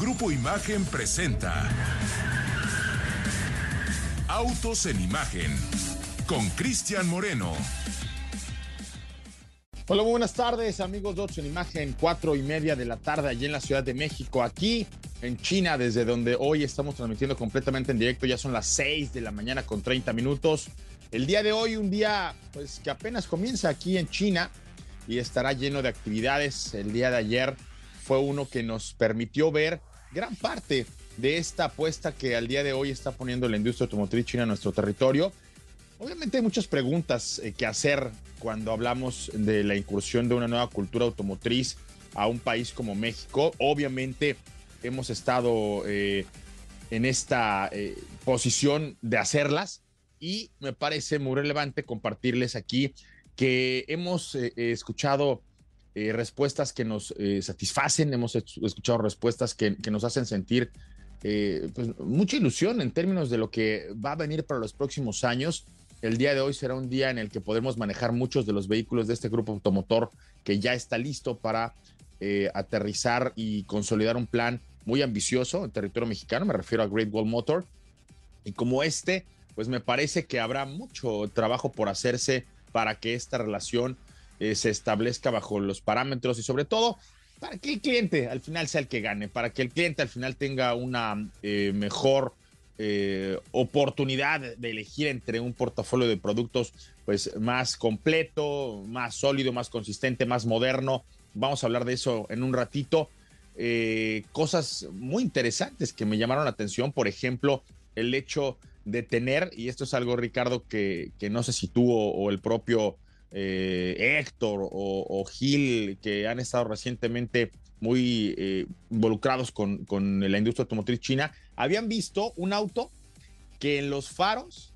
Grupo Imagen presenta Autos en Imagen con Cristian Moreno. Hola, muy buenas tardes, amigos de Autos en Imagen, cuatro y media de la tarde allí en la Ciudad de México, aquí en China, desde donde hoy estamos transmitiendo completamente en directo, ya son las seis de la mañana con 30 minutos. El día de hoy, un día pues que apenas comienza aquí en China y estará lleno de actividades. El día de ayer fue uno que nos permitió ver gran parte de esta apuesta que al día de hoy está poniendo la industria automotriz china en nuestro territorio. Obviamente hay muchas preguntas eh, que hacer cuando hablamos de la incursión de una nueva cultura automotriz a un país como México. Obviamente hemos estado eh, en esta eh, posición de hacerlas y me parece muy relevante compartirles aquí que hemos escuchado eh, respuestas que nos eh, satisfacen, hemos escuchado respuestas que, nos hacen sentir eh, pues, mucha ilusión en términos de lo que va a venir para los próximos años. El día de hoy será un día en el que podremos manejar muchos de los vehículos de este grupo automotor que ya está listo para aterrizar y consolidar un plan muy ambicioso en territorio mexicano, me refiero a Great Wall Motor. Y como este, pues me parece que habrá mucho trabajo por hacerse para que esta relación eh, se establezca bajo los parámetros y sobre todo para que el cliente al final sea el que gane, para que el cliente al final tenga una eh, mejor eh, oportunidad de elegir entre un portafolio de productos pues más completo, más sólido, más consistente, más moderno. Vamos a hablar de eso en un ratito. cosas muy interesantes que me llamaron la atención, por ejemplo, el hecho de tener, y esto es algo, Ricardo, que, que no sé si tú o el propio eh, Héctor o, Gil, que han estado recientemente muy eh, involucrados con, la industria automotriz china, habían visto un auto que en los faros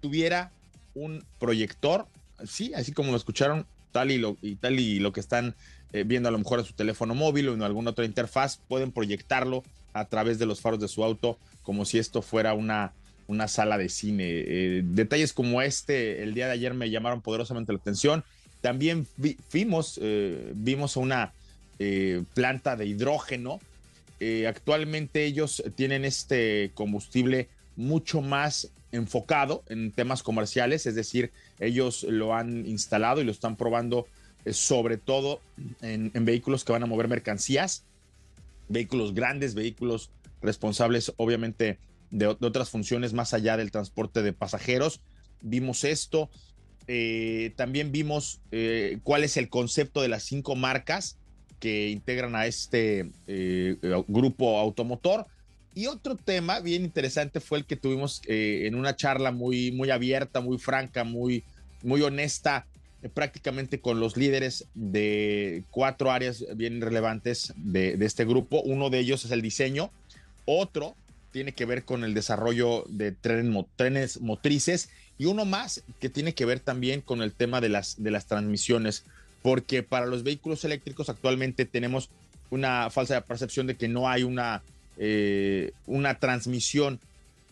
tuviera un proyector, sí, así como lo escucharon, tal y lo, y tal y lo que están eh, viendo a lo mejor en su teléfono móvil o en alguna otra interfaz, pueden proyectarlo a través de los faros de su auto como si esto fuera una una sala de cine. Eh, detalles como este el día de ayer me llamaron poderosamente la atención. También vimos, eh, vimos una eh, planta de hidrógeno. actualmente ellos tienen este combustible mucho más enfocado en temas comerciales, es decir, ellos lo han instalado y lo están probando sobre todo en, vehículos que van a mover mercancías, vehículos grandes, vehículos responsables obviamente de, otras funciones más allá del transporte de pasajeros. Vimos esto. Eh, también vimos eh, cuál es el concepto de las cinco marcas que integran a este eh, grupo automotor. Y otro tema bien interesante fue el que tuvimos en una charla muy, muy abierta, muy franca, muy, muy honesta, prácticamente con los líderes de cuatro áreas bien relevantes de, de, este grupo. Uno de ellos es el diseño, otro tiene que ver con el desarrollo de trenes motrices y uno más que tiene que ver también con el tema de las, de las transmisiones, porque para los vehículos eléctricos actualmente tenemos una falsa percepción de que no hay una, eh, una transmisión.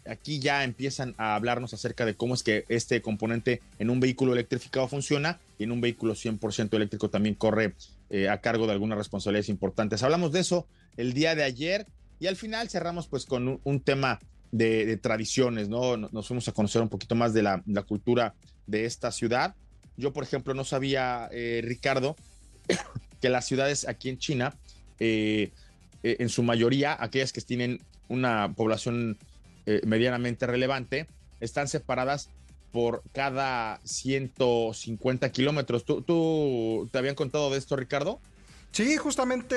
Aquí ya empiezan a hablarnos acerca de cómo es que este componente en un vehículo electrificado funciona y en un vehículo 100% eléctrico también corre eh, a cargo de algunas responsabilidades importantes. Hablamos de eso el día de ayer y al final cerramos pues con un, tema de, tradiciones, ¿no? Nos fuimos a conocer un poquito más de la, cultura de esta ciudad. Yo, por ejemplo, no sabía, eh, Ricardo, que las ciudades aquí en China, eh, eh, en su mayoría, aquellas que tienen una población medianamente relevante, están separadas por cada 150 kilómetros. ¿Tú, ¿Tú te habían contado de esto, Ricardo? Sí, justamente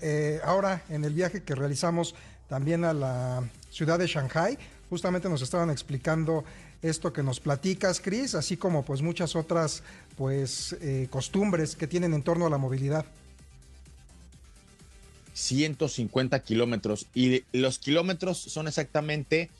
eh, ahora en el viaje que realizamos también a la ciudad de Shanghai, justamente nos estaban explicando esto que nos platicas, Cris, así como pues muchas otras pues eh, costumbres que tienen en torno a la movilidad. 150 kilómetros y los kilómetros son exactamente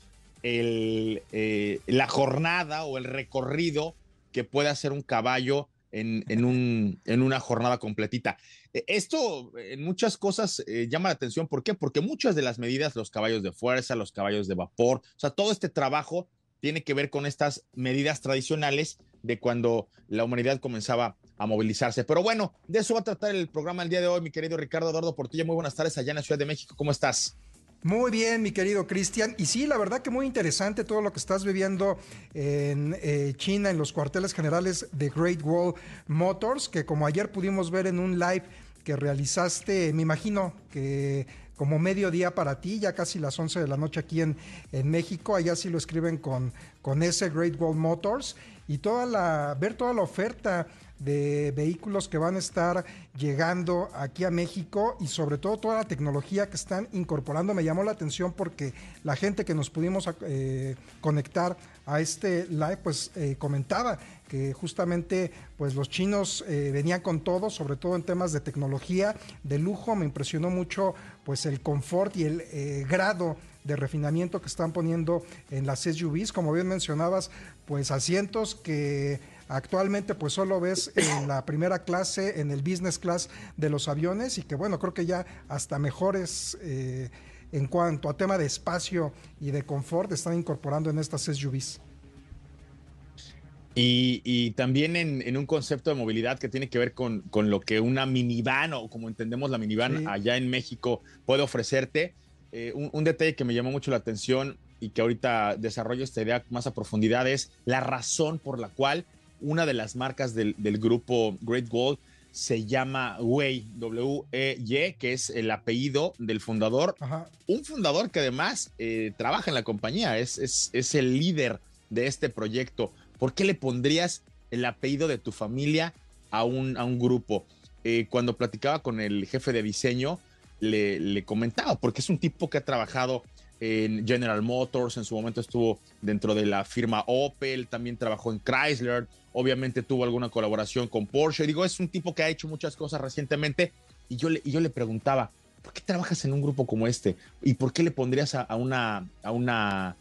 el, eh, la jornada o el recorrido que puede hacer un caballo en, un, en una jornada completita. E, esto en muchas cosas eh, llama la atención. ¿Por qué? Porque muchas de las medidas, los caballos de fuerza, los caballos de vapor, o sea, todo este trabajo tiene que ver con estas medidas tradicionales de cuando la humanidad comenzaba a movilizarse. Pero bueno, de eso va a tratar el programa el día de hoy, mi querido Ricardo Eduardo Portilla. Muy buenas tardes allá en la Ciudad de México. ¿Cómo estás? Muy bien, mi querido Cristian. Y sí, la verdad que muy interesante todo lo que estás viviendo en eh, China, en los cuarteles generales de Great Wall Motors, que como ayer pudimos ver en un live que realizaste, me imagino que como mediodía para ti, ya casi las 11 de la noche aquí en, en México, allá sí lo escriben con, con ese Great Wall Motors, y toda la, ver toda la oferta de vehículos que van a estar llegando aquí a México y sobre todo toda la tecnología que están incorporando. Me llamó la atención porque la gente que nos pudimos eh, conectar a este live pues eh, comentaba que justamente pues los chinos eh, venían con todo, sobre todo en temas de tecnología, de lujo. Me impresionó mucho pues el confort y el grado de refinamiento que están poniendo en las SUVs. Como bien mencionabas, pues asientos que actualmente pues solo ves en la primera clase, en el business class de los aviones y que bueno, creo que ya hasta mejores eh, en cuanto a tema de espacio y de confort están incorporando en estas SUVs. Y, también en, un concepto de movilidad que tiene que ver con, lo que una minivan o como entendemos la minivan allá en México puede ofrecerte. Eh, un, un, detalle que me llamó mucho la atención y que ahorita desarrollo esta idea más a profundidad es la razón por la cual una de las marcas del, grupo Great Wall se llama Wei, W-E-Y, que es el apellido del fundador. Un fundador que además eh, trabaja en la compañía, es, es, el líder de este proyecto. ¿Por qué le pondrías el apellido de tu familia a un, a un grupo? Eh, cuando platicaba con el jefe de diseño, le, le comentaba, porque es un tipo que ha trabajado en General Motors, en su momento estuvo dentro de la firma Opel, también trabajó en Chrysler, obviamente tuvo alguna colaboración con Porsche. Digo, es un tipo que ha hecho muchas cosas recientemente y yo le, yo le preguntaba, ¿por qué trabajas en un grupo como este? ¿Y por qué le pondrías a, una, a una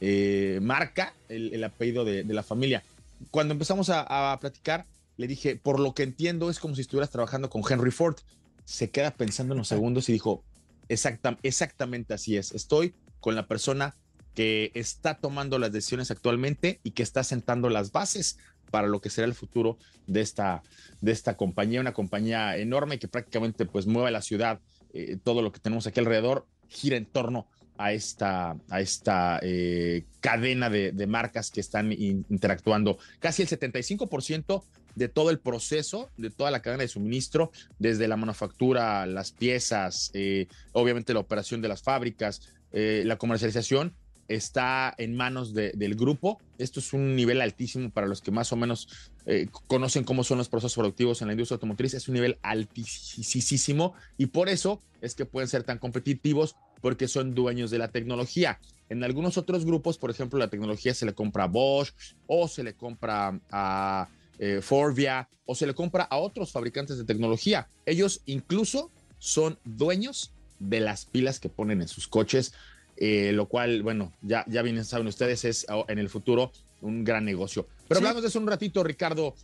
eh, marca el, apellido de, la familia? Cuando empezamos a, platicar, le dije, por lo que entiendo, es como si estuvieras trabajando con Henry Ford. Se queda pensando unos segundos y dijo, exactamente así es. Estoy con la persona que está tomando las decisiones actualmente y que está sentando las bases para lo que será el futuro de esta, de esta compañía, una compañía enorme que prácticamente pues mueve la ciudad, eh, todo lo que tenemos aquí alrededor gira en torno a esta, a esta eh, cadena de, marcas que están interactuando. Casi el 75% de todo el proceso, de toda la cadena de suministro, desde la manufactura, las piezas, eh, obviamente la operación de las fábricas, eh, la comercialización está en manos del grupo. Esto es un nivel altísimo para los que más o menos eh, conocen cómo son los procesos productivos en la industria automotriz. Es un nivel altísimo y por eso es que pueden ser tan competitivos porque son dueños de la tecnología. En algunos otros grupos, por ejemplo, la tecnología se le compra a Bosch o se le compra a eh, Forvia o se le compra a otros fabricantes de tecnología. Ellos incluso son dueños de las pilas que ponen en sus coches, eh, lo cual, bueno, ya, ya bien saben ustedes, es en el futuro un gran negocio. Pero hablamos de eso un ratito, Ricardo.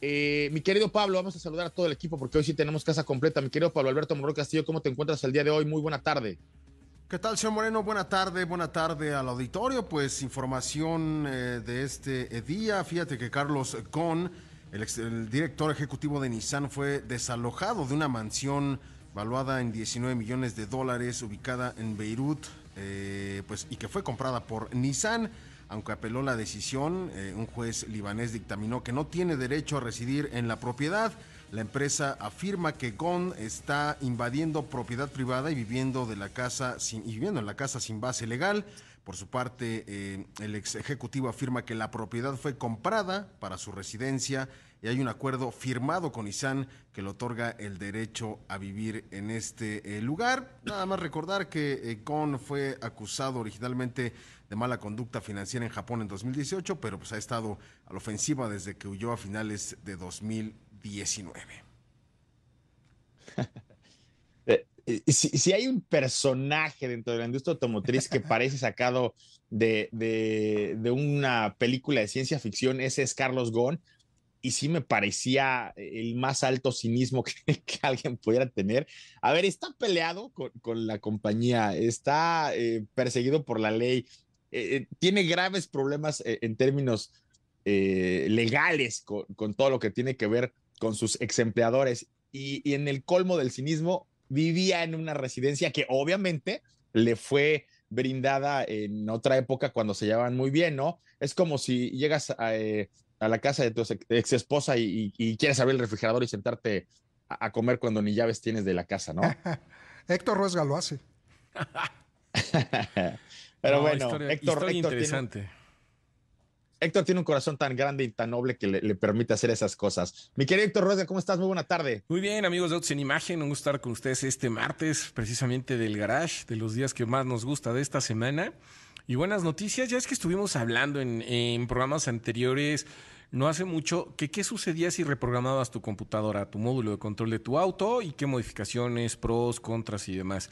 Eh, mi querido Pablo, vamos a saludar a todo el equipo porque hoy sí tenemos casa completa. Mi querido Pablo Alberto Morro Castillo, ¿cómo te encuentras el día de hoy? Muy buena tarde. ¿Qué tal, señor Moreno? Buena tarde, buena tarde al auditorio. Pues información eh, de este día. Fíjate que Carlos Ghosn, el, director ejecutivo de Nissan, fue desalojado de una mansión valuada en 19 millones de dólares ubicada en Beirut, eh, pues, y que fue comprada por Nissan. Aunque apeló la decisión, eh, un juez libanés dictaminó que no tiene derecho a residir en la propiedad. La empresa afirma que Gon está invadiendo propiedad privada y viviendo, de la casa sin, viviendo en la casa sin base legal. Por su parte, eh, el ex ejecutivo afirma que la propiedad fue comprada para su residencia y hay un acuerdo firmado con Nissan que le otorga el derecho a vivir en este eh, lugar. Nada más recordar que eh, Gon fue acusado originalmente de mala conducta financiera en Japón en 2018, pero pues ha estado a la ofensiva desde que huyó a finales de 2018. 19. Eh, si, hay un personaje dentro de la industria automotriz que parece sacado de, una película de ciencia ficción, ese es Carlos Ghosn. Y sí me parecía el más alto cinismo que, alguien pudiera tener. A ver, está peleado con, la compañía, está eh, perseguido por la ley, eh, tiene graves problemas en términos legales con, todo lo que tiene que ver con sus ex empleadores. Y, y en el colmo del cinismo, vivía en una residencia que obviamente le fue brindada en otra época cuando se llevaban muy bien, ¿no? Es como si llegas a, eh, la casa de tu ex esposa y, quieres abrir el refrigerador y sentarte a, comer cuando ni llaves tienes de la casa, ¿no? Héctor Ruesga lo hace. Pero bueno, Héctor, interesante. Héctor tiene un corazón tan grande y tan noble que le, permite hacer esas cosas. Mi querido Héctor Rueda, ¿cómo estás? Muy buena tarde. Muy bien, amigos de Autos en Imagen. Un gusto estar con ustedes este martes, precisamente del garage, de los días que más nos gusta de esta semana. Y buenas noticias, ya es que estuvimos hablando en, programas anteriores no hace mucho que qué sucedía si reprogramabas tu computadora, tu módulo de control de tu auto y qué modificaciones, pros, contras y demás.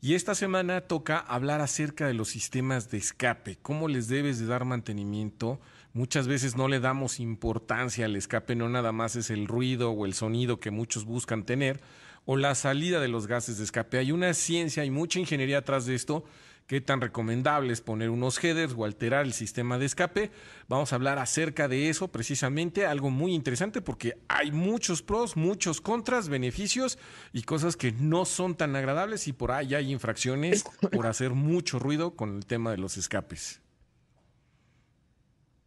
Y esta semana toca hablar acerca de los sistemas de escape, cómo les debes de dar mantenimiento. Muchas veces no le damos importancia al escape, no nada más es el ruido o el sonido que muchos buscan tener, o la salida de los gases de escape. Hay una ciencia, hay mucha ingeniería atrás de esto qué tan recomendable es poner unos headers o alterar el sistema de escape. Vamos a hablar acerca de eso precisamente, algo muy interesante porque hay muchos pros, muchos contras, beneficios y cosas que no son tan agradables y por ahí hay infracciones por hacer mucho ruido con el tema de los escapes.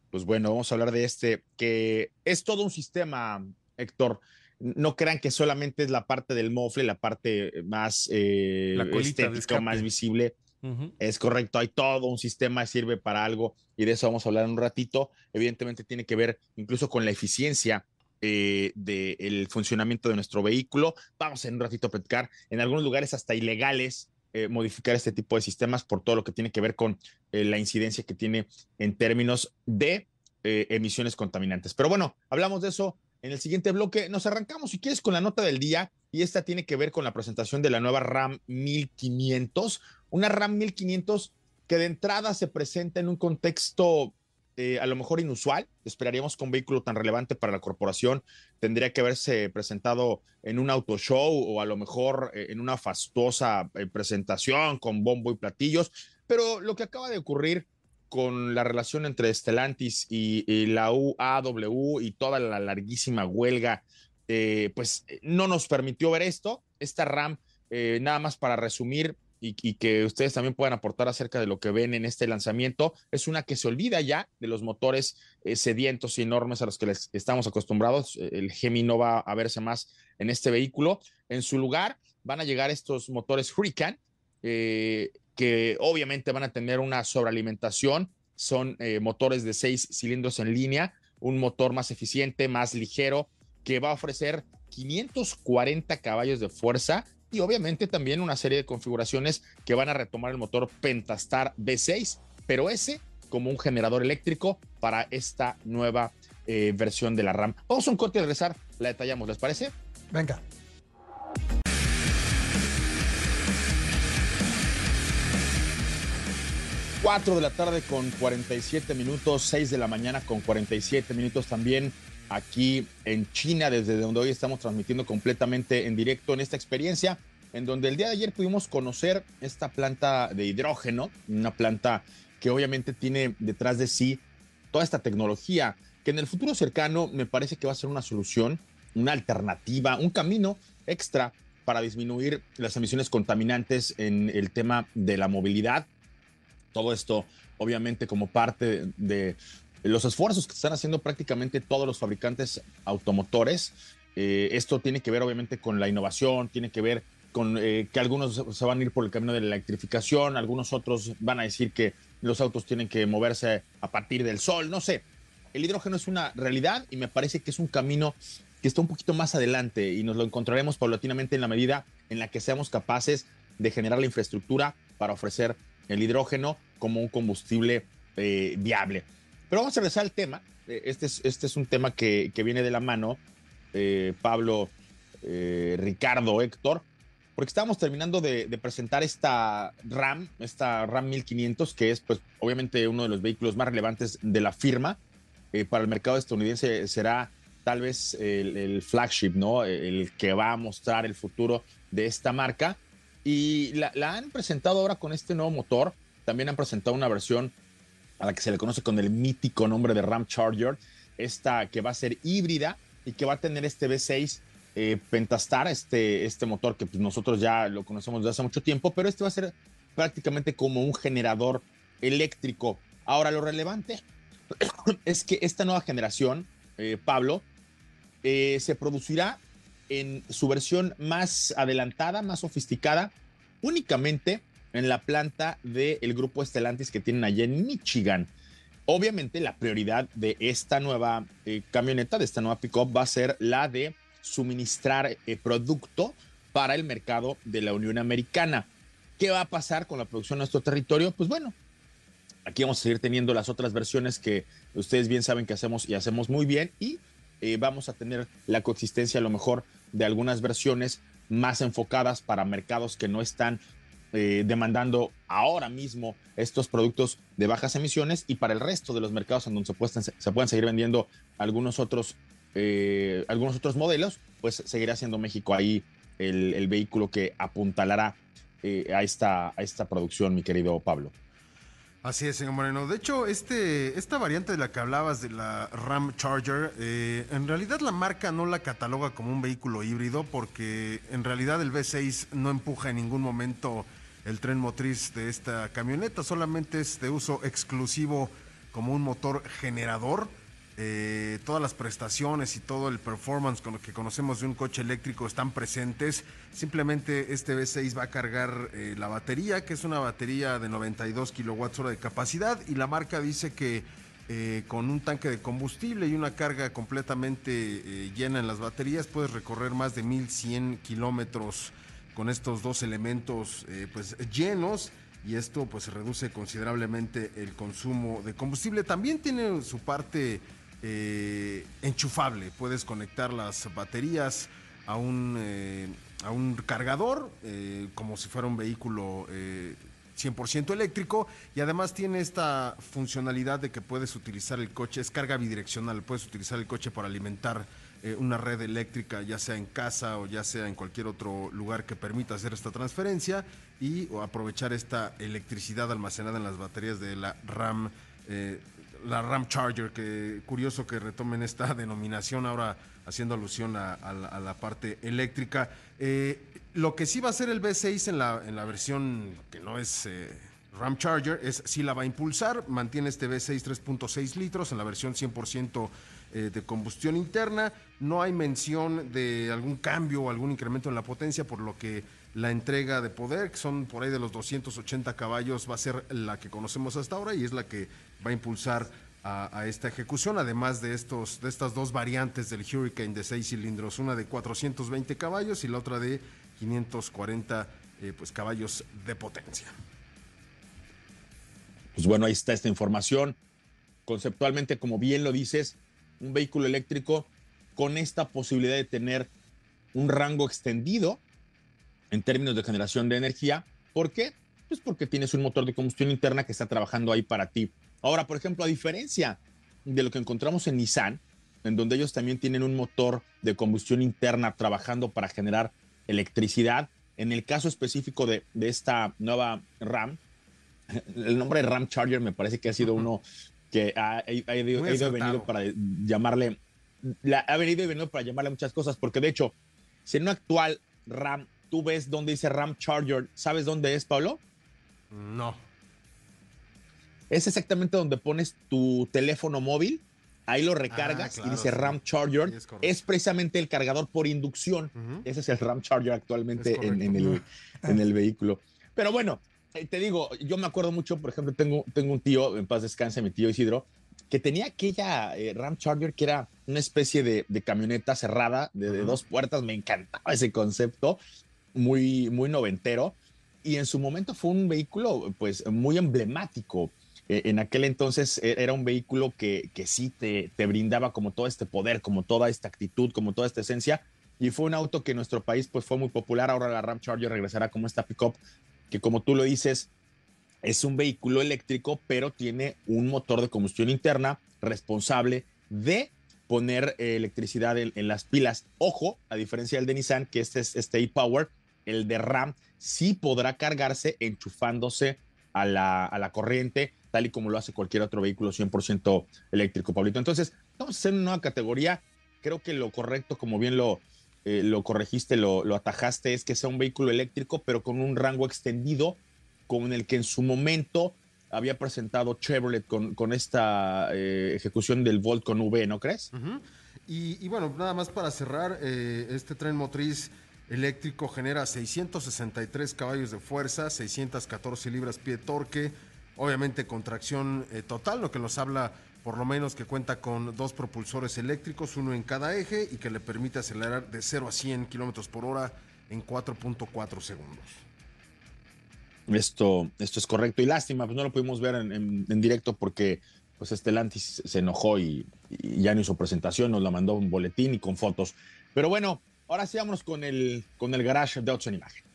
Pues bueno, vamos a hablar de este, que es todo un sistema, Héctor no crean que solamente es la parte del mofle, la parte más eh, estética, más visible. Es correcto, hay todo un sistema sirve para algo y de eso vamos a hablar en un ratito. Evidentemente tiene que ver incluso con la eficiencia eh, del funcionamiento de nuestro vehículo. Vamos en un ratito a platicar en algunos lugares hasta ilegales eh, modificar este tipo de sistemas por todo lo que tiene que ver con eh, la incidencia que tiene en términos de emisiones contaminantes. Pero bueno, hablamos de eso en el siguiente bloque. Nos arrancamos, si quieres, con la nota del día y esta tiene que ver con la presentación de la nueva RAM 1500, una RAM 1500 que de entrada se presenta en un contexto eh, a lo mejor inusual. Esperaríamos que un vehículo tan relevante para la corporación tendría que haberse presentado en un auto show o a lo mejor eh, en una fastuosa eh, presentación con bombo y platillos. Pero lo que acaba de ocurrir con la relación entre Stellantis y, y la UAW y toda la larguísima huelga, pues no nos permitió ver esto. Esta RAM, nada más para resumir, y, que ustedes también puedan aportar acerca de lo que ven en este lanzamiento. Es una que se olvida ya de los motores eh, sedientos y enormes a los que les estamos acostumbrados. Eh, el Gemi no va a verse más en este vehículo. En su lugar van a llegar estos motores Hurricane, eh, que obviamente van a tener una sobrealimentación. Son motores de seis cilindros en línea, un motor más eficiente, más ligero, que va a ofrecer 540 caballos de fuerza y obviamente también una serie de configuraciones que van a retomar el motor Pentastar V6, pero ese como un generador eléctrico para esta nueva eh, versión de la RAM. Vamos a un corte y regresar, la detallamos, ¿les parece? Venga. Cuatro de la tarde con 47 minutos, 6 de la mañana con 47 minutos también aquí en China, desde donde hoy estamos transmitiendo completamente en directo en esta experiencia, en donde el día de ayer pudimos conocer esta planta de hidrógeno, una planta que obviamente tiene detrás de sí toda esta tecnología, que en el futuro cercano me parece que va a ser una solución, una alternativa, un camino extra para disminuir las emisiones contaminantes en el tema de la movilidad. Todo esto, obviamente, como parte de los esfuerzos que están haciendo prácticamente todos los fabricantes automotores. Eh, esto tiene que ver obviamente con la innovación, tiene que ver con eh, que algunos se van a ir por el camino de la electrificación, algunos otros van a decir que los autos tienen que moverse a partir del sol, no sé. El hidrógeno es una realidad y me parece que es un camino que está un poquito más adelante y nos lo encontraremos paulatinamente en la medida en la que seamos capaces de generar la infraestructura para ofrecer el hidrógeno como un combustible eh, viable. Pero vamos a regresar al tema. Eh, este es, este es un tema que, viene de la mano, eh, Pablo, eh, Ricardo, Héctor, porque estábamos terminando de, presentar esta RAM, esta RAM 1500, que es pues obviamente uno de los vehículos más relevantes de la firma. para el mercado estadounidense será tal vez el, flagship, ¿no? El que va a mostrar el futuro de esta marca. Y la han presentado ahora con este nuevo motor. También han presentado una versión a la que se le conoce con el mítico nombre de Ram Charger, esta que va a ser híbrida y que va a tener este V6 eh, Pentastar, este, este motor que pues, nosotros ya lo conocemos desde hace mucho tiempo, pero este va a ser prácticamente como un generador eléctrico. Ahora, lo relevante es que esta nueva generación, eh, Pablo, eh, se producirá en su versión más adelantada, más sofisticada, únicamente en la planta del grupo Estelantis que tienen allá en Michigan. Obviamente la prioridad de esta nueva eh, camioneta, de esta nueva pickup, va a ser la de suministrar eh, producto para el mercado de la Unión Americana. ¿Qué va a pasar con la producción en nuestro territorio? Pues bueno, aquí vamos a seguir teniendo las otras versiones que ustedes bien saben que hacemos y hacemos muy bien y eh, vamos a tener la coexistencia a lo mejor de algunas versiones más enfocadas para mercados que no están eh, demandando ahora mismo estos productos de bajas emisiones y para el resto de los mercados en donde se pueden, se pueden seguir vendiendo algunos otros, eh, algunos otros modelos, pues seguirá siendo México ahí el, vehículo que apuntalará eh, a, esta, a esta producción, mi querido Pablo. Así es, señor Moreno. De hecho, este, esta variante de la que hablabas de la Ram Charger, en realidad la marca no la cataloga como un vehículo híbrido porque en realidad el V6 no empuja en ningún momento el tren motriz de esta camioneta, solamente es de uso exclusivo como un motor generador. Eh, todas las prestaciones y todo el performance con lo que conocemos de un coche eléctrico están presentes. Simplemente este V6 va a cargar eh, la batería, que es una batería de 92 kilowatts hora de capacidad, y la marca dice que eh, con un tanque de combustible y una carga completamente llena en las baterías puedes recorrer más de 1100 kilómetros con estos dos elementos eh, pues llenos y esto pues reduce considerablemente el consumo de combustible. También tiene su parte eh, enchufable, puedes conectar las baterías a un, eh, a un cargador como si fuera un vehículo 100% eléctrico y además tiene esta funcionalidad de que puedes utilizar el coche, es carga bidireccional, puedes utilizar el coche para alimentar eh, una red eléctrica, ya sea en casa o ya sea en cualquier otro lugar que permita hacer esta transferencia y aprovechar esta electricidad almacenada en las baterías de la RAM. Eh, la RAM Charger, que curioso que retomen esta denominación ahora haciendo alusión a, la, parte eléctrica. Eh, lo que sí va a ser el V6 en la, en la versión que no es RAM Charger es si la va a impulsar, mantiene este V6 3.6 litros en la versión 100% eh, de combustión interna. No hay mención de algún cambio o algún incremento en la potencia, por lo que la entrega de poder, que son por ahí de los 280 caballos, va a ser la que conocemos hasta ahora y es la que va a impulsar a, esta ejecución, además de, estos, de estas dos variantes del Hurricane de seis cilindros, una de 420 caballos y la otra de 540 eh, pues, caballos de potencia. Pues bueno, ahí está esta información. Conceptualmente, como bien lo dices, un vehículo eléctrico con esta posibilidad de tener un rango extendido en términos de generación de energía. ¿Por qué? Pues porque tienes un motor de combustión interna que está trabajando ahí para ti. Ahora, por ejemplo, a diferencia de lo que encontramos en Nissan, en donde ellos también tienen un motor de combustión interna trabajando para generar electricidad, en el caso específico de, de esta nueva RAM, el nombre de RAM Charger me parece que ha sido uno que ha, ido, venido para llamarle, ha venido y venido para llamarle muchas cosas, porque de hecho, si en un actual RAM tú ves dónde dice RAM Charger, ¿sabes dónde es, Pablo? No. Es exactamente donde pones tu teléfono móvil, ahí lo recargas ah, y dice RAM Charger. Es, precisamente el cargador por inducción. Ese es el RAM Charger actualmente en, el, en el vehículo. Pero bueno, te digo, yo me acuerdo mucho, por ejemplo, tengo, tengo un tío, en paz descanse, mi tío Isidro, que tenía aquella eh, Ram Charger que era una especie de, camioneta cerrada de, dos puertas. Me encantaba ese concepto, muy, muy noventero. Y en su momento fue un vehículo, pues, muy emblemático. E, en aquel entonces e, era un vehículo que, que sí te, te brindaba como todo este poder, como toda esta actitud, como toda esta esencia. Y fue un auto que en nuestro país pues fue muy popular. Ahora la Ram Charger regresará como esta pickup que como tú lo dices, es un vehículo eléctrico, pero tiene un motor de combustión interna responsable de poner eh, electricidad en, las pilas. Ojo, a diferencia del de Nissan, que este es este e-Power, el de RAM sí podrá cargarse enchufándose a la, a la corriente. tal y como lo hace cualquier otro vehículo 100% eléctrico, Pablito. Entonces, vamos a hacer una nueva categoría. Creo que lo correcto, como bien lo, eh, lo corregiste, lo, lo, atajaste, es que sea un vehículo eléctrico, pero con un rango extendido, con el que en su momento había presentado Chevrolet con, con esta eh, ejecución del Volt con V, ¿no crees? Y, bueno, nada más para cerrar, eh, este tren motriz eléctrico genera 663 caballos de fuerza, 614 libras pie de torque, obviamente con tracción total, lo que nos habla por lo menos que cuenta con dos propulsores eléctricos, uno en cada eje y que le permite acelerar de 0 a 100 kilómetros por hora en 4.4 segundos. Esto, esto es correcto y lástima, pues no lo pudimos ver en, en, directo porque pues Estelantis se enojó y, ya no hizo presentación, nos la mandó un boletín y con fotos. Pero bueno, ahora sí vámonos con el, con el garage de en Imagen.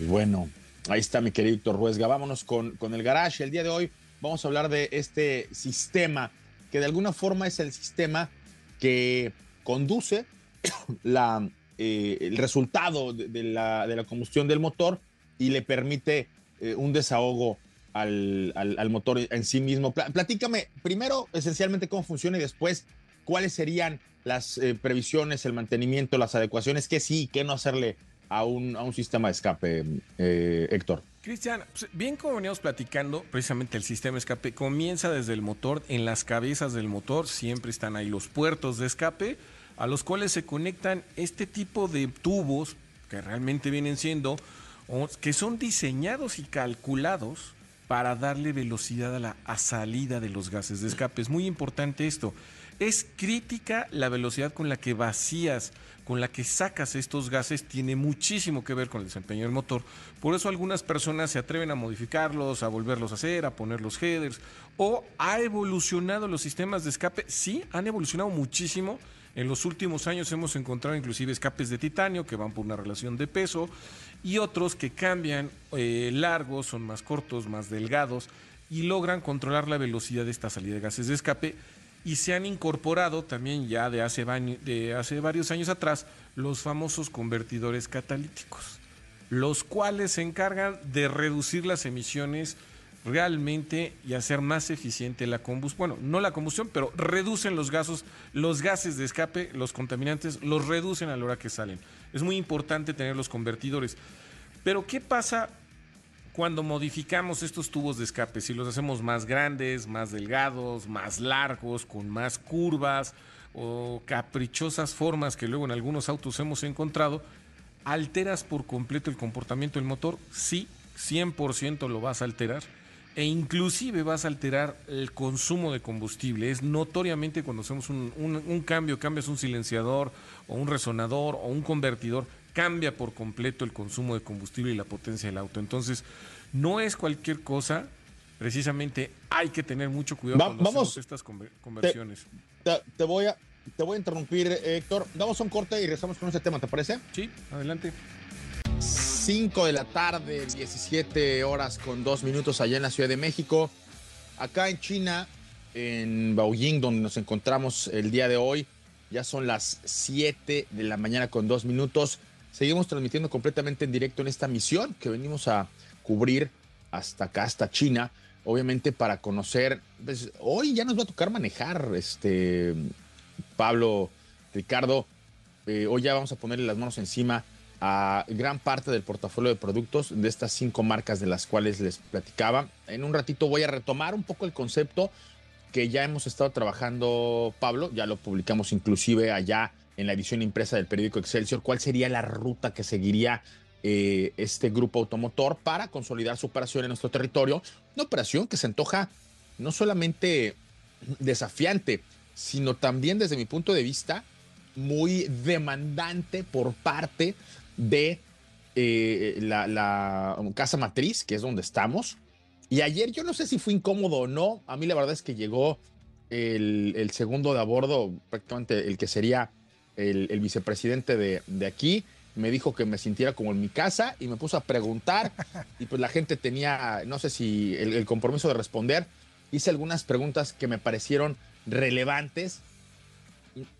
Y bueno, ahí está mi querido Víctor Ruesga. Vámonos con, con el garage. El día de hoy vamos a hablar de este sistema que de alguna forma es el sistema que conduce la, eh, el resultado de, la, de, la, combustión del motor y le permite eh, un desahogo al, al, al, motor en sí mismo. Platícame primero esencialmente cómo funciona y después cuáles serían las eh, previsiones, el mantenimiento, las adecuaciones, qué sí, qué no hacerle a un, a un sistema de escape, eh, Héctor. Cristian, pues, bien como veníamos platicando, precisamente el sistema de escape comienza desde el motor, en las cabezas del motor siempre están ahí los puertos de escape a los cuales se conectan este tipo de tubos que realmente vienen siendo, que son diseñados y calculados para darle velocidad a la salida de los gases de escape. Es muy importante esto. Es crítica la velocidad con la que vacías, con la que sacas estos gases, tiene muchísimo que ver con el desempeño del motor. Por eso algunas personas se atreven a modificarlos, a volverlos a hacer, a poner los headers. O ha evolucionado los sistemas de escape. Sí, han evolucionado muchísimo. En los últimos años hemos encontrado inclusive escapes de titanio que van por una relación de peso y otros que cambian eh, largos, son más cortos, más delgados y logran controlar la velocidad de esta salida de gases de escape y se han incorporado también ya de hace, de hace varios años atrás los famosos convertidores catalíticos, los cuales se encargan de reducir las emisiones realmente y hacer más eficiente la combustión. Bueno, no la combustión, pero reducen los gases, los gases de escape, los contaminantes, los reducen a la hora que salen. Es muy importante tener los convertidores. Pero ¿qué pasa cuando modificamos estos tubos de escape? Si los hacemos más grandes, más delgados, más largos, con más curvas o caprichosas formas que luego en algunos autos hemos encontrado, ¿alteras por completo el comportamiento del motor? Sí, 100% lo vas a alterar e inclusive vas a alterar el consumo de combustible. Es notoriamente cuando hacemos un, un, un, cambio, cambias un silenciador o un resonador o un convertidor, cambia por completo el consumo de combustible y la potencia del auto. Entonces, no es cualquier cosa, precisamente hay que tener mucho cuidado Va, cuando vamos, hacemos estas conversiones. Te, te, te, voy a, te voy a interrumpir, Héctor. Damos un corte y regresamos con ese tema, ¿te parece? Sí, adelante. 5 de la tarde, 17 horas con 2 minutos allá en la Ciudad de México. Acá en China, en Baoying, donde nos encontramos el día de hoy, ya son las 7 de la mañana con 2 minutos. Seguimos transmitiendo completamente en directo en esta misión que venimos a cubrir hasta acá, hasta China, obviamente para conocer. Pues, hoy ya nos va a tocar manejar, este Pablo, Ricardo. Eh, hoy ya vamos a ponerle las manos encima a gran parte del portafolio de productos de estas cinco marcas de las cuales les platicaba. En un ratito voy a retomar un poco el concepto que ya hemos estado trabajando, Pablo, ya lo publicamos inclusive allá en la edición impresa del periódico Excelsior, cuál sería la ruta que seguiría eh, este grupo automotor para consolidar su operación en nuestro territorio. Una operación que se antoja no solamente desafiante, sino también desde mi punto de vista muy demandante por parte de eh, la, casa matriz, que es donde estamos. Y ayer yo no sé si fue incómodo o no. A mí la verdad es que llegó el, el segundo de a bordo, prácticamente el que sería el, el vicepresidente de, de, aquí. Me dijo que me sintiera como en mi casa y me puso a preguntar. Y pues la gente tenía, no sé si el, el compromiso de responder. Hice algunas preguntas que me parecieron relevantes.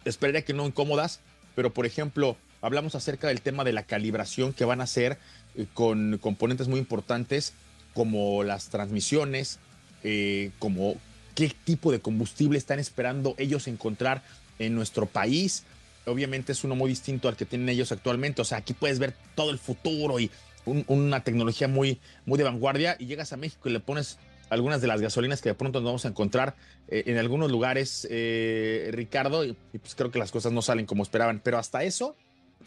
Esperaría que no incómodas, pero por ejemplo, hablamos acerca del tema de la calibración que van a hacer eh, con componentes muy importantes como las transmisiones, eh, como qué tipo de combustible están esperando ellos encontrar en nuestro país. Obviamente es uno muy distinto al que tienen ellos actualmente. O sea, aquí puedes ver todo el futuro y una tecnología muy, muy de vanguardia y llegas a México y le pones algunas de las gasolinas que de pronto nos vamos a encontrar eh, en algunos lugares, eh, Ricardo, y, pues creo que las cosas no salen como esperaban. Pero hasta eso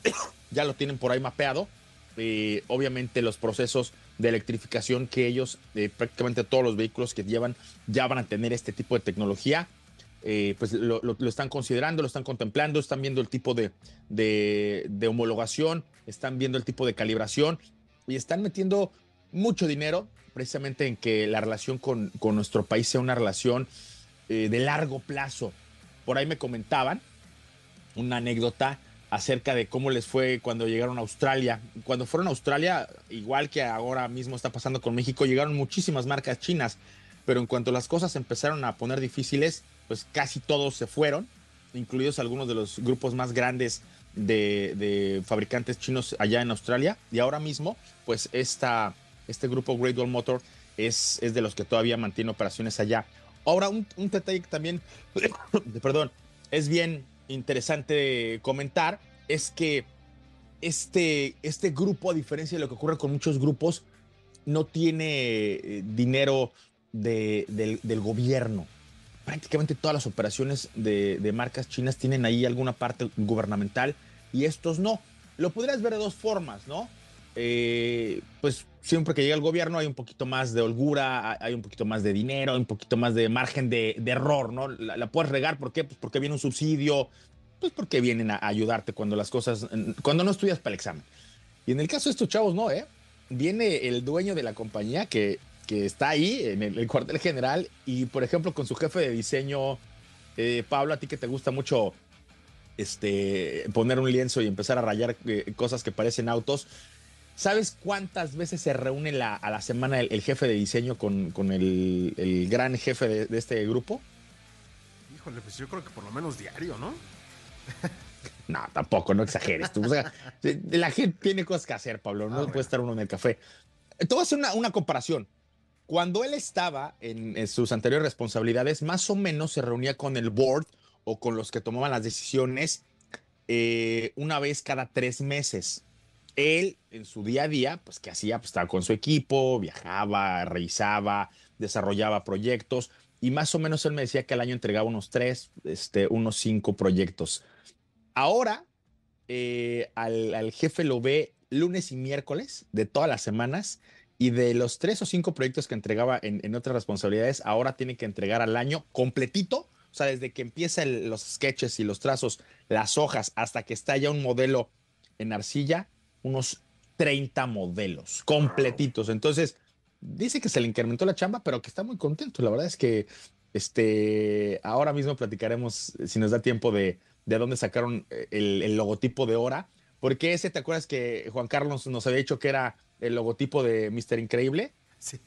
ya lo tienen por ahí mapeado. Eh, obviamente los procesos de electrificación que ellos, prácticamente todos los vehículos que llevan, ya van a tener este tipo de tecnología. Pues lo, están considerando, lo están contemplando, están viendo el tipo de, de homologación, están viendo el tipo de calibración y están metiendo mucho dinero precisamente en que la relación con, nuestro país sea una relación eh, de largo plazo. Por ahí me comentaban una anécdota acerca de cómo les fue cuando llegaron a Australia. Cuando fueron a Australia, igual que ahora mismo está pasando con México, llegaron muchísimas marcas chinas, pero en cuanto las cosas empezaron a poner difíciles, pues casi todos se fueron, incluidos algunos de los grupos más grandes de, de fabricantes chinos allá en Australia. Y ahora mismo, pues esta este grupo Great Wall Motor es, es de los que todavía mantiene operaciones allá. Ahora, un, detalle que también, perdón, es bien interesante comentar es que este, este grupo, a diferencia de lo que ocurre con muchos grupos, no tiene eh, dinero del, gobierno. Prácticamente todas las operaciones de, marcas chinas tienen ahí alguna parte gubernamental y estos no. Lo podrías ver de dos formas, ¿no? Eh, pues siempre que llega el gobierno hay un poquito más de holgura, hay un poquito más de dinero, hay un poquito más de margen de, error, ¿no? La, puedes regar, ¿por qué? Pues porque viene un subsidio, pues porque vienen a ayudarte cuando las cosas, cuando no estudias para el examen. Y en el caso de estos chavos, no, ¿eh? Viene el dueño de la compañía que, que está ahí en el, cuartel general y, por ejemplo, con su jefe de diseño, eh, Pablo, a ti que te gusta mucho este, poner un lienzo y empezar a rayar eh, cosas que parecen autos, ¿Sabes cuántas veces se reúne a la semana el, jefe de diseño con, el, gran jefe de, este grupo? Híjole, pues yo creo que por lo menos diario, ¿no? no, tampoco, no exageres. la gente tiene cosas que hacer, Pablo. No ah, puede estar uno en el café. Te voy a hacer una, comparación. Cuando él estaba en, sus anteriores responsabilidades, más o menos se reunía con el board o con los que tomaban las decisiones eh, una vez cada tres meses él en su día a día, pues que hacía, pues estaba con su equipo, viajaba, revisaba, desarrollaba proyectos y más o menos él me decía que al año entregaba unos tres, este, unos cinco proyectos. Ahora eh, al, jefe lo ve lunes y miércoles de todas las semanas y de los tres o cinco proyectos que entregaba en, otras responsabilidades, ahora tiene que entregar al año completito. O sea, desde que empieza los sketches y los trazos, las hojas, hasta que está ya un modelo en arcilla, unos 30 modelos completitos. Entonces, dice que se le incrementó la chamba, pero que está muy contento. La verdad es que este, ahora mismo platicaremos, si nos da tiempo, de, de dónde sacaron eh, el, logotipo de Hora. Porque ese, ¿te acuerdas que Juan Carlos nos había dicho que era el logotipo de Mister Increíble? Sí.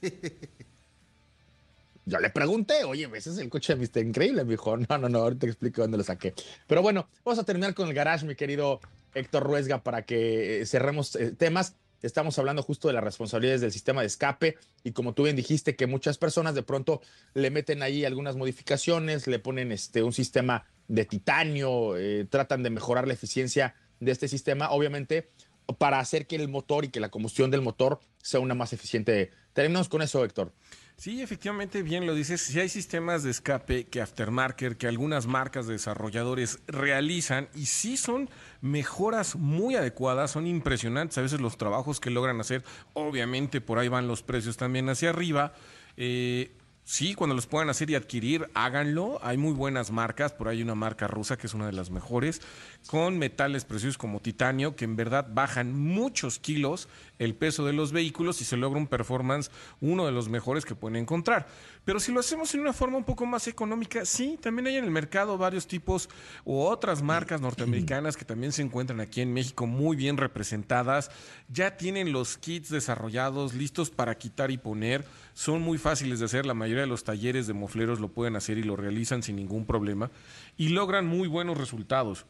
Yo le pregunté, oye, ¿ese es el coche de Mister Increíble? Me dijo, no, no, no, ahorita te explico dónde lo saqué. Pero bueno, vamos a terminar con el garage, mi querido Héctor Ruesga, para que eh, cerremos eh, temas. Estamos hablando justo de las responsabilidades del sistema de escape y como tú bien dijiste que muchas personas de pronto le meten ahí algunas modificaciones, le ponen este, un sistema de titanio, eh, tratan de mejorar la eficiencia de este sistema, obviamente para hacer que el motor y que la combustión del motor sea una más eficiente. Terminamos con eso, Héctor. Sí, efectivamente, bien lo dices. Si hay sistemas de escape que Aftermarket, que algunas marcas de desarrolladores realizan y sí son mejoras muy adecuadas, son impresionantes a veces los trabajos que logran hacer. Obviamente por ahí van los precios también hacia arriba. Eh, Sí, cuando los puedan hacer y adquirir, háganlo. Hay muy buenas marcas, por ahí hay una marca rusa que es una de las mejores, con metales preciosos como titanio, que en verdad bajan muchos kilos el peso de los vehículos y se logra un performance uno de los mejores que pueden encontrar. Pero si lo hacemos en una forma un poco más económica, sí, también hay en el mercado varios tipos u otras marcas norteamericanas que también se encuentran aquí en México muy bien representadas. Ya tienen los kits desarrollados, listos para quitar y poner. Son muy fáciles de hacer, la mayoría de los talleres de mofleros lo pueden hacer y lo realizan sin ningún problema y logran muy buenos resultados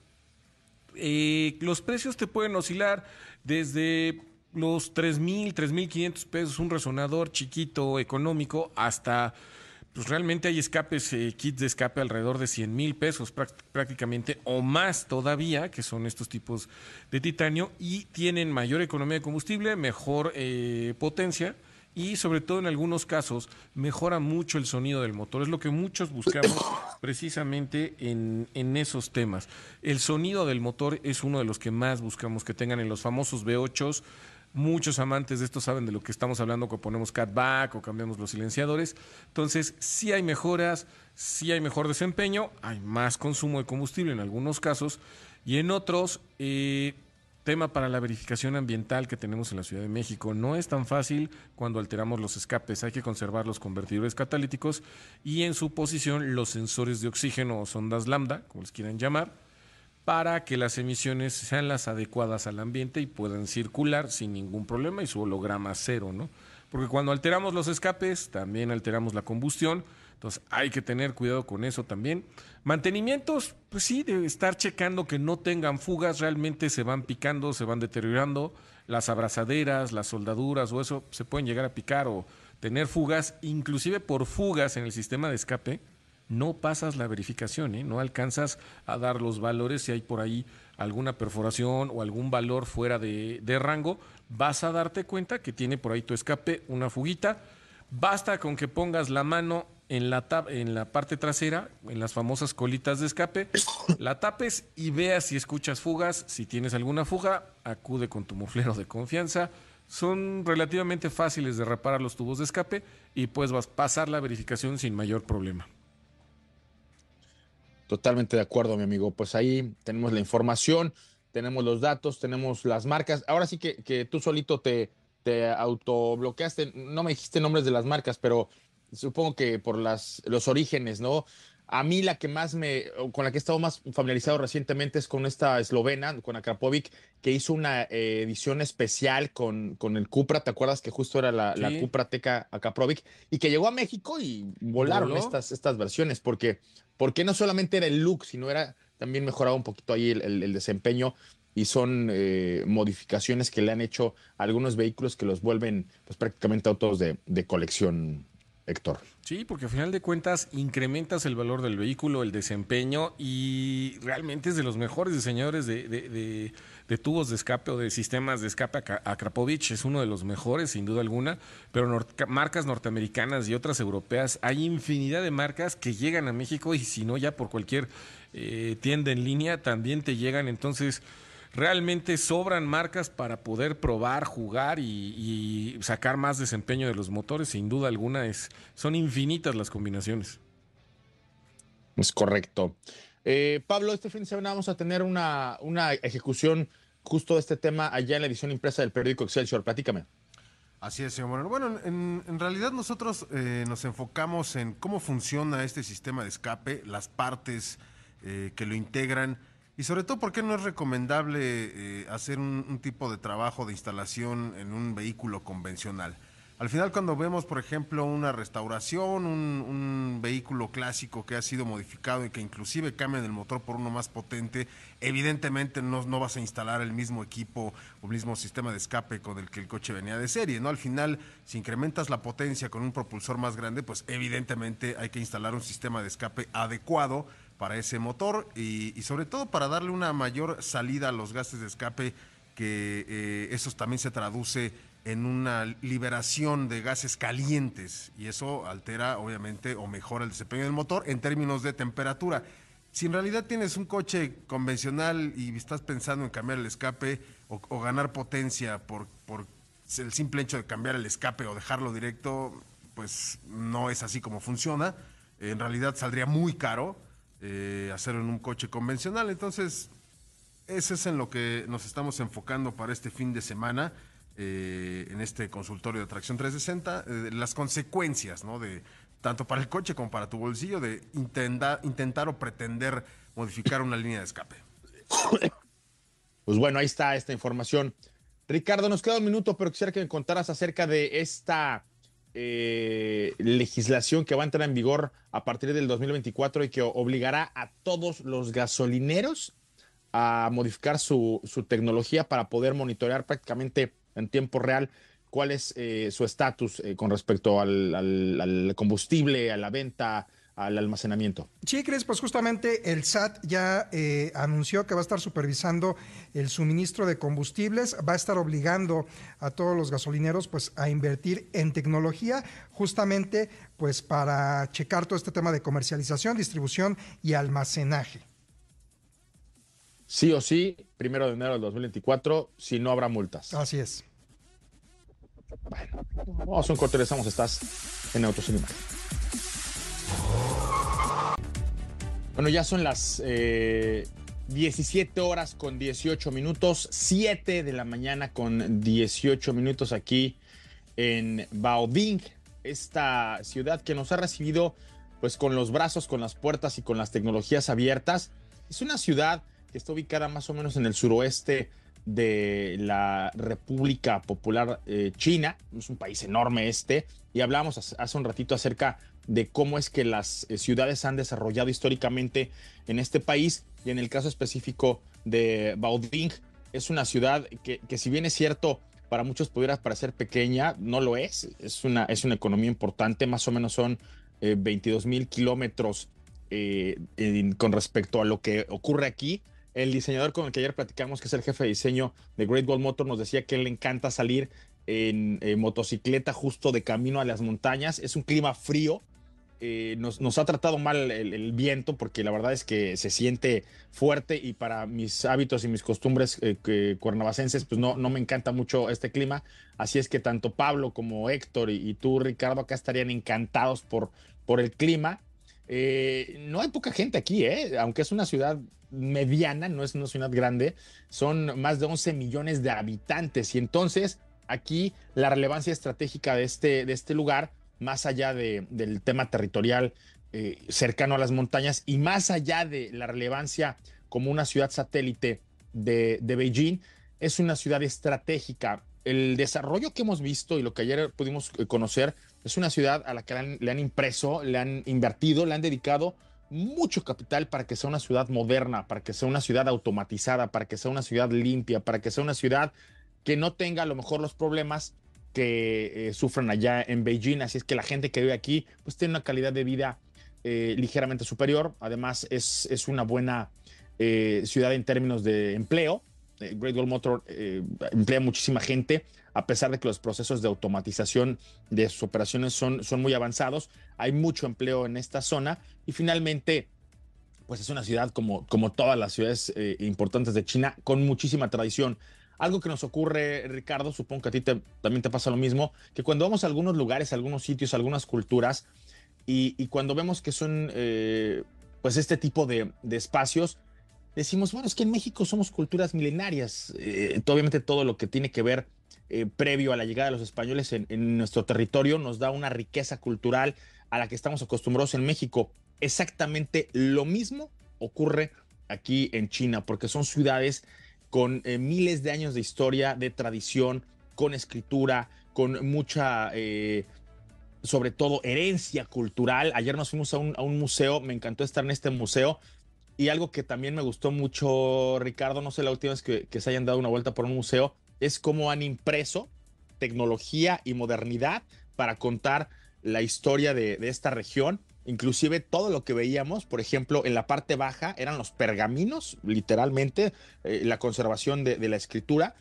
eh, los precios te pueden oscilar desde los 3.000, 3.500 pesos, un resonador chiquito, económico, hasta pues realmente hay escapes, eh, kits de escape alrededor de 100 mil pesos prácticamente o más todavía, que son estos tipos de titanio y tienen mayor economía de combustible, mejor eh, potencia y sobre todo en algunos casos mejora mucho el sonido del motor. Es lo que muchos buscamos precisamente en, en, esos temas. El sonido del motor es uno de los que más buscamos que tengan en los famosos V8s Muchos amantes de esto saben de lo que estamos hablando cuando ponemos catback o cambiamos los silenciadores. Entonces, sí hay mejoras, sí hay mejor desempeño, hay más consumo de combustible en algunos casos y en otros, eh, tema para la verificación ambiental que tenemos en la Ciudad de México. No es tan fácil cuando alteramos los escapes, hay que conservar los convertidores catalíticos y en su posición los sensores de oxígeno o sondas lambda, como les quieran llamar para que las emisiones sean las adecuadas al ambiente y puedan circular sin ningún problema y su holograma cero, ¿no? Porque cuando alteramos los escapes, también alteramos la combustión, entonces hay que tener cuidado con eso también. Mantenimientos, pues sí, de estar checando que no tengan fugas, realmente se van picando, se van deteriorando, las abrazaderas, las soldaduras o eso se pueden llegar a picar o tener fugas, inclusive por fugas en el sistema de escape no pasas la verificación, ¿eh? no alcanzas a dar los valores si hay por ahí alguna perforación o algún valor fuera de, rango, vas a darte cuenta que tiene por ahí tu escape una fuguita. Basta con que pongas la mano en la, en la parte trasera, en las famosas colitas de escape, la tapes y veas si escuchas fugas. Si tienes alguna fuga, acude con tu muflero de confianza. Son relativamente fáciles de reparar los tubos de escape y pues vas a pasar la verificación sin mayor problema. Totalmente de acuerdo, mi amigo. Pues ahí tenemos la información, tenemos los datos, tenemos las marcas. Ahora sí que, que tú solito te, te autobloqueaste. No me dijiste nombres de las marcas, pero supongo que por las, los orígenes, ¿no? A mí la que más me, con la que he estado más familiarizado recientemente es con esta eslovena, con Akrapovic, que hizo una eh, edición especial con, con el Cupra, ¿te acuerdas que justo era la, la Cupra Teca Akrapovic? Y que llegó a México y volaron estas, estas versiones, porque, porque no solamente era el look, sino era también mejorado un poquito ahí el, desempeño y son eh, modificaciones que le han hecho a algunos vehículos que los vuelven pues prácticamente autos de, de colección Héctor. Sí, porque a final de cuentas incrementas el valor del vehículo, el desempeño y realmente es de los mejores diseñadores de, tubos de escape o de sistemas de escape. Akrapovich es uno de los mejores, sin duda alguna, pero marcas norteamericanas y otras europeas, hay infinidad de marcas que llegan a México y si no ya por cualquier eh, tienda en línea también te llegan. Entonces realmente sobran marcas para poder probar, jugar y, sacar más desempeño de los motores. Sin duda alguna, es, son infinitas las combinaciones. Es correcto. Eh, Pablo, este fin de semana vamos a tener una, una ejecución justo de este tema allá en la edición impresa del periódico Excelsior. Platícame. Así es, señor Moreno. Bueno, en, realidad nosotros eh, nos enfocamos en cómo funciona este sistema de escape, las partes eh, que lo integran y sobre todo, ¿por qué no es recomendable eh, hacer un, tipo de trabajo de instalación en un vehículo convencional? Al final, cuando vemos, por ejemplo, una restauración, un, vehículo clásico que ha sido modificado y que inclusive cambia el motor por uno más potente, evidentemente no, no, vas a instalar el mismo equipo o el mismo sistema de escape con el que el coche venía de serie, ¿no? Al final, si incrementas la potencia con un propulsor más grande, pues evidentemente hay que instalar un sistema de escape adecuado para ese motor y, sobre todo para darle una mayor salida a los gases de escape, que eh, eso también se traduce en una liberación de gases calientes y eso altera obviamente o mejora el desempeño del motor en términos de temperatura. Si en realidad tienes un coche convencional y estás pensando en cambiar el escape o, ganar potencia por, por el simple hecho de cambiar el escape o dejarlo directo, pues no es así como funciona. En realidad saldría muy caro eh, hacerlo en un coche convencional. Entonces, eso es en lo que nos estamos enfocando para este fin de semana. Eh, en este consultorio de tracción 360, eh, las consecuencias, ¿no? De tanto para el coche como para tu bolsillo, de intentar o pretender modificar una línea de escape. Pues bueno, ahí está esta información. Ricardo, nos queda un minuto, pero quisiera que me contaras acerca de esta eh, legislación que va a entrar en vigor a partir del 2024 y que obligará a todos los gasolineros a modificar su, su tecnología para poder monitorear prácticamente en tiempo real cuál es eh, su estatus eh, con respecto al, al, al, combustible, a la venta, al almacenamiento. Sí, Cris, pues justamente el SAT ya eh, anunció que va a estar supervisando el suministro de combustibles, va a estar obligando a todos los gasolineros pues a invertir en tecnología justamente pues para checar todo este tema de comercialización, distribución y almacenaje. Sí o sí, primero de enero del 2024, si no habrá multas. Así es. Bueno, vamos a un corte, regresamos, estás en Autos en Imagen. Bueno, ya son las eh, 17 horas con 18 minutos, 7 de la mañana con 18 minutos aquí en Baoding, esta ciudad que nos ha recibido pues con los brazos, con las puertas y con las tecnologías abiertas. Es una ciudad que está ubicada más o menos en el suroeste de la República Popular eh, China. Es un país enorme este. Y hablamos hace un ratito acerca de cómo es que las eh, ciudades han desarrollado históricamente en este país. Y en el caso específico de Baoding, es una ciudad que, que si bien es cierto, para muchos pudiera parecer pequeña, no lo es. Es una, es una economía importante, más o menos son eh, 22 mil kilómetros eh, con respecto a lo que ocurre aquí. El diseñador con el que ayer platicamos, que es el jefe de diseño de Great Wall Motor, nos decía que le encanta salir en motocicleta justo de camino a las montañas. Es un clima frío, eh, nos, ha tratado mal el, viento porque la verdad es que se siente fuerte y para mis hábitos y mis costumbres eh, cuernavacenses pues no, no me encanta mucho este clima. Así es que tanto Pablo como Héctor y, tú, Ricardo, acá estarían encantados por, por el clima. Eh, no hay poca gente aquí, aunque es una ciudad mediana, no es una ciudad grande, son más de 11 millones de habitantes y entonces aquí la relevancia estratégica de este, de este lugar más allá de, del tema territorial eh, cercano a las montañas y más allá de la relevancia como una ciudad satélite de, de, Beijing, es una ciudad estratégica. El desarrollo que hemos visto y lo que ayer pudimos conocer es una ciudad a la que le han, le han impreso, le han invertido, le han dedicado mucho capital para que sea una ciudad moderna, para que sea una ciudad automatizada, para que sea una ciudad limpia, para que sea una ciudad que no tenga a lo mejor los problemas que eh, sufren allá en Beijing. Así es que la gente que vive aquí pues tiene una calidad de vida eh, ligeramente superior. Además es, es una buena eh, ciudad en términos de empleo. Great Wall Motor emplea muchísima gente a pesar de que los procesos de automatización de sus operaciones son, son muy avanzados. Hay mucho empleo en esta zona y finalmente pues es una ciudad como, como todas las ciudades importantes de China con muchísima tradición. Algo que nos ocurre, Ricardo, supongo que a ti también te pasa lo mismo, que cuando vamos a algunos lugares, a algunos sitios, a algunas culturas, y, cuando vemos que son eh, pues este tipo de, de, espacios, decimos, bueno, es que en México somos culturas milenarias. Eh, obviamente todo lo que tiene que ver eh, previo a la llegada de los españoles en, en nuestro territorio nos da una riqueza cultural a la que estamos acostumbrados en México. Exactamente lo mismo ocurre aquí en China, porque son ciudades con eh, miles de años de historia, de tradición, con escritura, con mucha, eh, sobre todo, herencia cultural. Ayer nos fuimos a un, museo, me encantó estar en este museo. Y algo que también me gustó mucho, Ricardo, no sé la última vez que, se hayan dado una vuelta por un museo, es cómo han impreso tecnología y modernidad para contar la historia de esta región inclusive todo lo que veíamos, por ejemplo, en la parte baja eran los pergaminos, literalmente, eh, la conservación de, de, la escritura,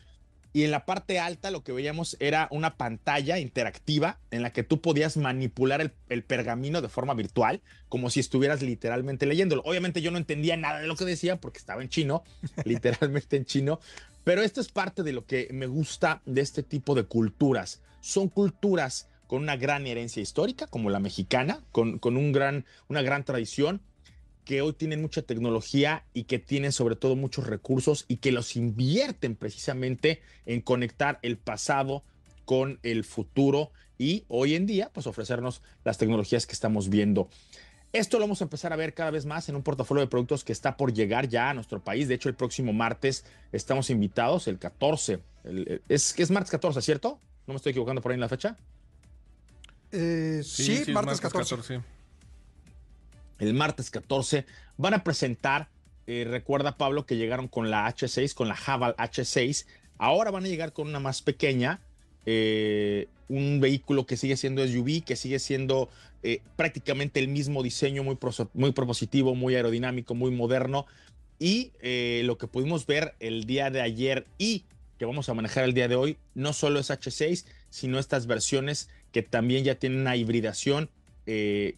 y en la parte alta lo que veíamos era una pantalla interactiva en la que tú podías manipular el, el pergamino de forma virtual, como si estuvieras literalmente leyéndolo. Obviamente yo no entendía nada de lo que decía porque estaba en chino, literalmente en chino, pero esto es parte de lo que me gusta de este tipo de culturas. Son culturas con una gran herencia histórica, como la mexicana, con, un gran, una gran tradición, que hoy tienen mucha tecnología y que tienen sobre todo muchos recursos y que los invierten precisamente en conectar el pasado con el futuro y hoy en día pues ofrecernos las tecnologías que estamos viendo. Esto lo vamos a empezar a ver cada vez más en un portafolio de productos que está por llegar ya a nuestro país. De hecho, el próximo martes estamos invitados, el 14. El, es, es martes 14, ¿cierto? ¿No me estoy equivocando por ahí en la fecha? Eh, sí, sí, martes, martes 14. 14 sí. El martes 14 van a presentar eh, recuerda Pablo que llegaron con la H6, con la Haval H6. Ahora van a llegar con una más pequeña, eh, un vehículo que sigue siendo SUV, que sigue siendo eh, prácticamente el mismo diseño, muy, muy propositivo, muy aerodinámico, muy moderno. Y lo que pudimos ver el día de ayer y que vamos a manejar el día de hoy, no solo es H6, sino estas versiones que también ya tienen una hibridación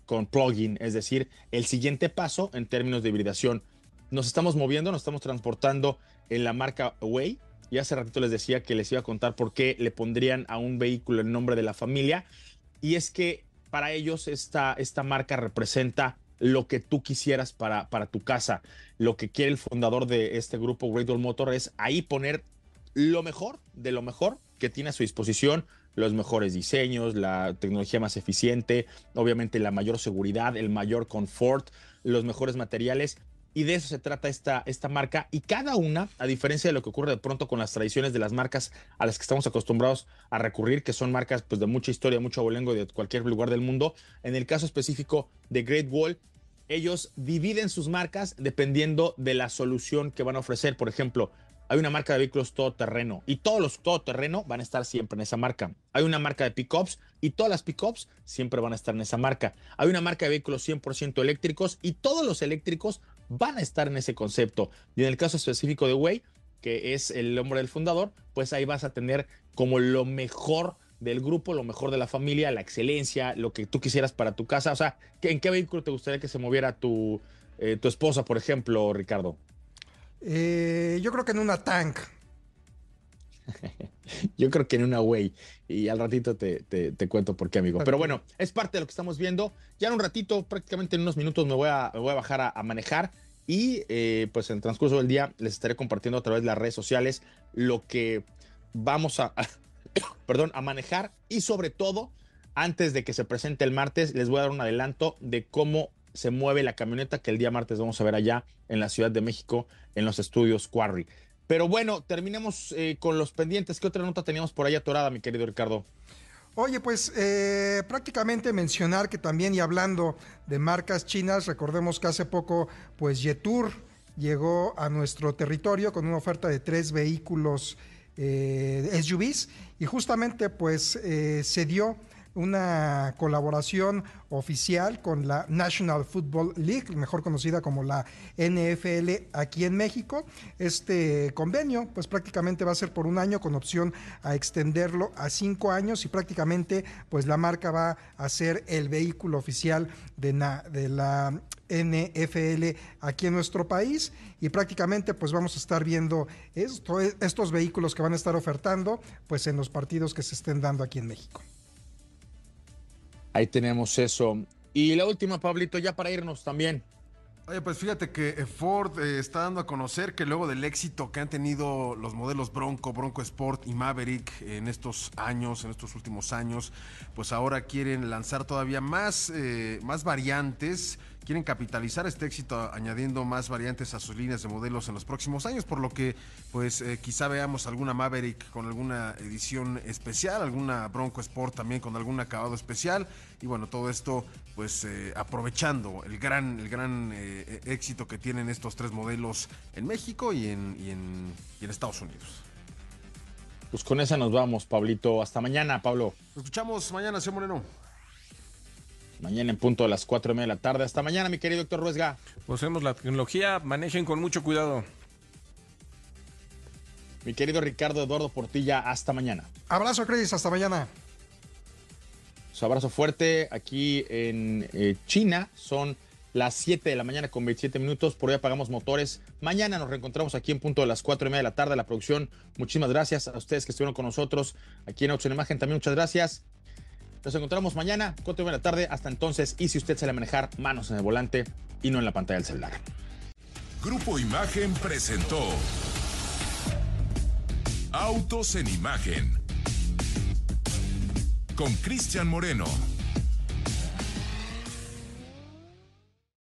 con plugin, es decir, el siguiente paso en términos de hibridación nos estamos moviendo, nos estamos transportando en la marca Way. Y hace ratito les decía que les iba a contar por qué le pondrían a un vehículo el nombre de la familia. Y es que para ellos esta, esta marca representa lo que tú quisieras para, para tu casa. Lo que quiere el fundador de este grupo, Great Wall Motor, es ahí poner lo mejor de lo mejor que tiene a su disposición, los mejores diseños, la tecnología más eficiente, obviamente la mayor seguridad, el mayor confort, los mejores materiales y de eso se trata esta, esta marca. Y cada una, a diferencia de lo que ocurre de pronto con las tradiciones de las marcas a las que estamos acostumbrados a recurrir, que son marcas pues, de mucha historia, mucho abolengo de cualquier lugar del mundo, en el caso específico de Great Wall, ellos dividen sus marcas dependiendo de la solución que van a ofrecer. Por ejemplo, hay una marca de vehículos todoterreno y todos los todoterreno van a estar siempre en esa marca. Hay una marca de pickups y todas las pickups siempre van a estar en esa marca. Hay una marca de vehículos 100% eléctricos y todos los eléctricos van a estar en ese concepto. Y en el caso específico de Way, que es el hombre del fundador, pues ahí vas a tener como lo mejor del grupo, lo mejor de la familia, la excelencia, lo que tú quisieras para tu casa. O sea, ¿en qué vehículo te gustaría que se moviera tu, eh, tu esposa, por ejemplo, Ricardo? Eh, yo creo que en una tank. yo creo que en una Way. Y al ratito te, te, cuento por qué, amigo. Pero bueno, es parte de lo que estamos viendo. Ya en un ratito, prácticamente en unos minutos, me voy a, voy a bajar a, manejar. Y eh, pues en el transcurso del día les estaré compartiendo a través de las redes sociales lo que vamos a, perdón, a manejar. Y sobre todo, antes de que se presente el martes, les voy a dar un adelanto de cómo se mueve la camioneta que el día martes vamos a ver allá en la Ciudad de México, en los estudios Quarry. Pero bueno, terminemos eh, con los pendientes. ¿Qué otra nota teníamos por ahí atorada, mi querido Ricardo? Oye, pues eh, prácticamente mencionar que también y hablando de marcas chinas, recordemos que hace poco, pues Yetur llegó a nuestro territorio con una oferta de tres vehículos eh, SUVs y justamente pues se dio una colaboración oficial con la National Football League, mejor conocida como la NFL aquí en México. Este convenio, pues prácticamente va a ser por un año con opción a extenderlo a cinco años y prácticamente, pues la marca va a ser el vehículo oficial de, la NFL aquí en nuestro país y prácticamente pues vamos a estar viendo estos vehículos que van a estar ofertando pues en los partidos que se estén dando aquí en México. Ahí tenemos eso. Y la última, Pablito, ya para irnos también. Oye, pues fíjate que eh, Ford eh, está dando a conocer que luego del éxito que han tenido los modelos Bronco, Bronco Sport y Maverick en estos años, en estos últimos años, pues ahora quieren lanzar todavía más, eh, más variantes quieren capitalizar este éxito añadiendo más variantes a sus líneas de modelos en los próximos años, por lo que pues eh, quizá veamos alguna Maverick con alguna edición especial, alguna Bronco Sport también con algún acabado especial y bueno, todo esto pues eh, aprovechando el gran, el gran eh, éxito que tienen estos tres modelos en México y en, y en, y en Estados Unidos. Pues con esa nos vamos, Pablito. Hasta mañana, Pablo. Nos escuchamos mañana, señor Moreno. Mañana en punto de las 4 y media de la tarde. Hasta mañana, mi querido doctor Ruesga. Vemos la tecnología, manejen con mucho cuidado. Mi querido Ricardo Eduardo Portilla, hasta mañana. Abrazo, Cris, hasta mañana. Su abrazo fuerte aquí en eh, China. Son las 7 de la mañana con 27 minutos. Por hoy apagamos motores. Mañana nos reencontramos aquí en punto de las 4 y media de la tarde. La producción, muchísimas gracias a ustedes que estuvieron con nosotros aquí en Auto en Imagen. También muchas gracias. Nos encontramos mañana, 4 de la tarde. Hasta entonces, y si usted sale a manejar, manos en el volante y no en la pantalla del celular. Grupo Imagen presentó Autos en Imagen con Cristian Moreno.